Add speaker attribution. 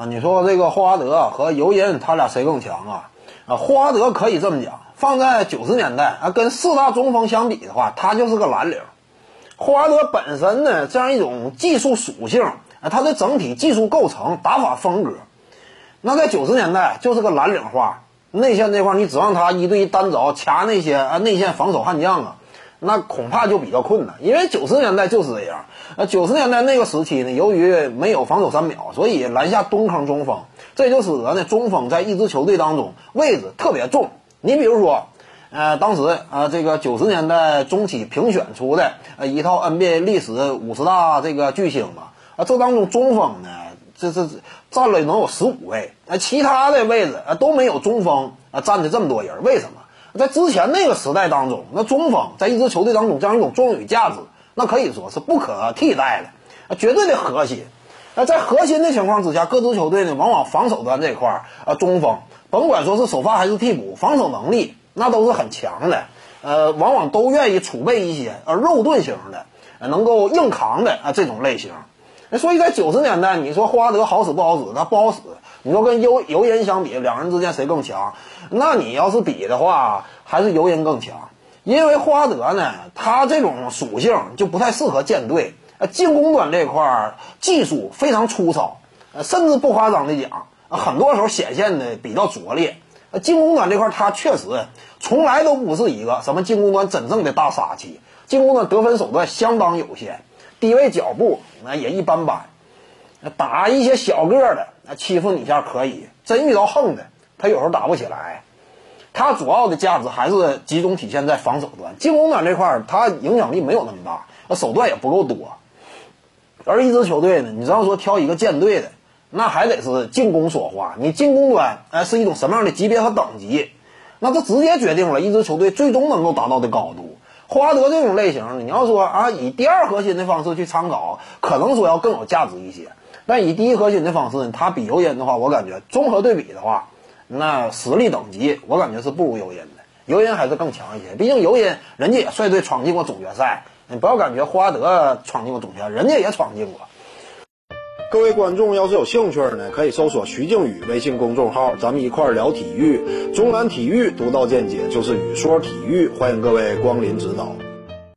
Speaker 1: 啊，你说这个霍华德和尤因他俩谁更强啊？啊，霍华德可以这么讲，放在九十年代啊，跟四大中锋相比的话，他就是个蓝领。霍华德本身呢，这样一种技术属性啊，他的整体技术构成、打法风格，那在九十年代就是个蓝领化。内线这块，你指望他一对一单着掐那些啊内线防守悍将啊，那恐怕就比较困难。因为九十年代就是这样。呃，九十年代那个时期呢，由于没有防守三秒，所以篮下蹲坑中锋，这就使得呢中锋在一支球队当中位置特别重。你比如说，呃，当时啊这个九十年代中期评选出的呃一套 NBA 历史五十大这个巨星吧，啊这当中中锋呢，这这占了能有十五位，啊其他的位置啊都没有中锋啊占的这么多人。为什么？在之前那个时代当中，那中锋在一支球队当中这样一种作用与价值。那可以说是不可替代的，啊，绝对的核心。那在核心的情况之下，各支球队呢，往往防守端这块儿啊，中锋，甭管说是首发还是替补，防守能力那都是很强的。呃，往往都愿意储备一些呃肉盾型的，能够硬扛的啊这种类型。那所以在九十年代，你说霍华德好使不好使？他不好使。你说跟尤尤因相比，两人之间谁更强？那你要是比的话，还是尤因更强。因为霍华德呢，他这种属性就不太适合舰队。呃，进攻端这块儿技术非常粗糙，呃，甚至不夸张的讲，很多时候显现的比较拙劣。呃，进攻端这块儿他确实从来都不是一个什么进攻端真正的大杀器，进攻端得分手段相当有限，低位脚步那也一般般。打一些小个的，那欺负你一下可以，真遇到横的，他有时候打不起来。他主要的价值还是集中体现在防守端，进攻端这块儿他影响力没有那么大，手段也不够多。而一支球队呢，你只要说挑一个舰队的，那还得是进攻说话。你进攻端哎是一种什么样的级别和等级，那这直接决定了一支球队最终能够达到的高度。霍华德这种类型，你要说啊以第二核心的方式去参考，可能说要更有价值一些。但以第一核心的方式呢，他比尤因的话，我感觉综合对比的话。那实力等级，我感觉是不如尤因的，尤因还是更强一些。毕竟尤因人家也率队闯进过总决赛，你不要感觉霍华德闯进过总决赛，人家也闯进过。各位观众要是有兴趣呢，可以搜索徐静宇微信公众号，咱们一块聊体育，中南体育独到见解就是语说体育，欢迎各位光临指导。